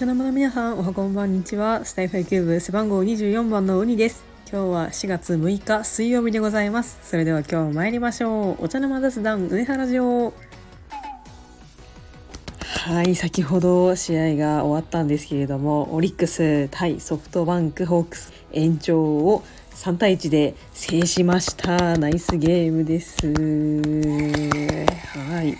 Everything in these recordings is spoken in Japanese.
茶の間の皆さんおはこんばんにちは。スタイフ野球部背番号24番のウニです。今日は4月6日水曜日でございます。それでは今日参りましょう。お茶の間雑談上原城。はい先ほど試合が終わったんですけれどもオリックス対ソフトバンクホークス。延長を3対1で制しました。ナイスゲームです。はい。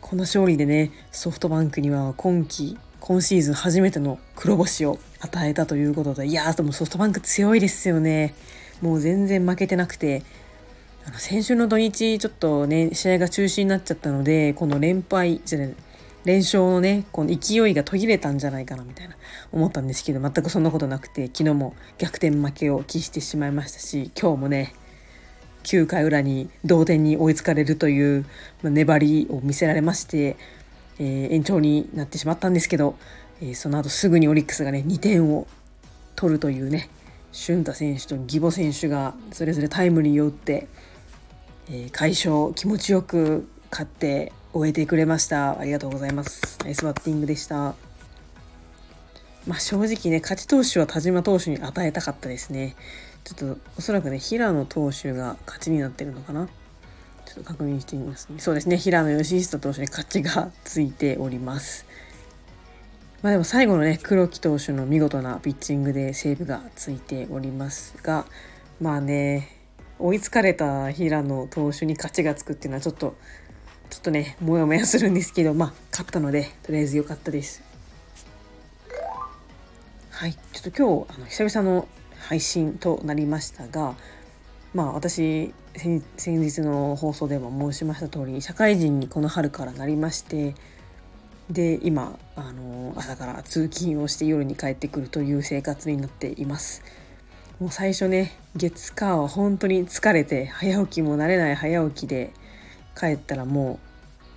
この勝利でねソフトバンクには今季今シーズン初めての黒星を与えたということでいやーでもソフトバンク強いですよね。もう全然負けてなくて。あの先週の土日ちょっとね試合が中止になっちゃったのでこの連敗じゃない連勝のねこの勢いが途切れたんじゃないかなみたいな思ったんですけど全くそんなことなくて昨日も逆転負けを喫してしまいましたし今日もね9回裏に同点に追いつかれるというま粘りを見せられまして、えー、延長になってしまったんですけど、えー、その後すぐにオリックスがね2点を取るというね俊太選手と義母選手がそれぞれタイムリーを打って、えー、快勝気持ちよく勝って終えてくれました。ありがとうございます。ナイスバッティングでした。まあ、正直ね勝ち投手は田島投手に与えたかったですね。ちょっとおそらくね平野投手が勝ちになってるのかな。ちょっと確認してみますね。そうですね。平野義久投手に勝ちがついております。まあでも最後のね黒木投手の見事なピッチングでセーブがついておりますがまあね追いつかれた平野投手に勝ちがつくっていうのはちょっとちょっとねモヤモヤするんですけどまあ勝ったのでとりあえず良かったです。はい。ちょっと今日あの久々の配信となりましたがまあ私先日の放送でも申しました通り社会人にこの春からなりましてで今あの朝から通勤をして夜に帰ってくるという生活になっています。もう最初ね月火は本当に疲れて早起きも慣れない早起きで帰ったらも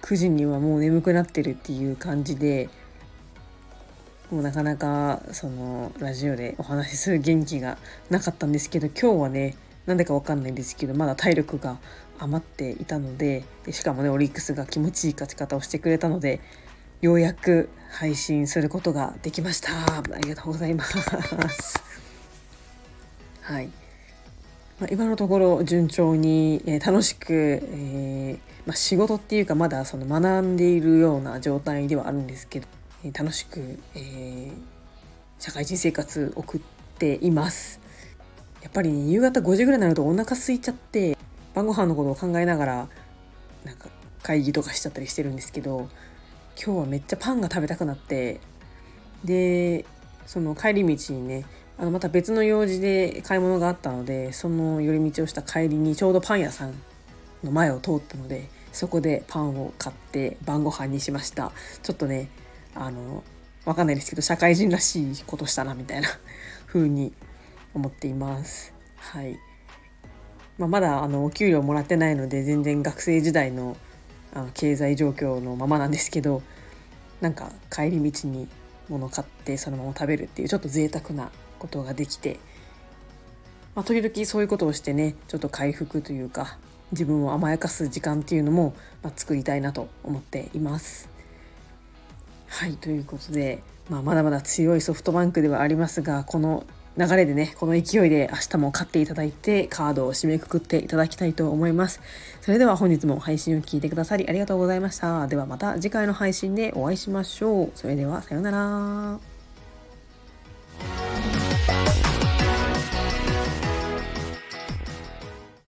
う9時にはもう眠くなってるっていう感じでもうなかなかそのラジオでお話しする元気がなかったんですけど今日はねなんでかわかんないんですけどまだ体力が余っていたのででしかもねオリックスが気持ちいい勝ち方をしてくれたのでようやく配信することができました。ありがとうございます。はい、まあ、今のところ順調に、えー、楽しく、えー、まあ、仕事っていうかまだその学んでいるような状態ではあるんですけどえ楽しく、え、社会人生活送っています。やっぱり、夕方5時ぐらいになるとお腹空いちゃって晩ご飯のことを考えながらなんか会議とかしちゃったりしてるんですけど今日はめっちゃパンが食べたくなってでその帰り道にねあのまた別の用事で買い物があったのでその寄り道をした帰りにちょうどパン屋さんの前を通ったのでそこでパンを買って晩ご飯にしました。ちょっとねあのわかんないですけど社会人らしいことしたなみたいな風に思っています。はい。まあ、まだあのお給料もらってないので全然学生時代のあの経済状況のままなんですけどなんか帰り道に物買ってそのまま食べるっていうちょっと贅沢なことができて、まあ、時々そういうことをしてねちょっと回復というか自分を甘やかす時間っていうのも、まあ、作りたいなと思っています。はいということで、まあ、まだまだ強いソフトバンクではありますがこの流れでねこの勢いで明日も勝っていただいてカードを締めくくっていただきたいと思います。それでは本日も配信を聞いてくださりありがとうございました。ではまた次回の配信でお会いしましょう。それではさようなら。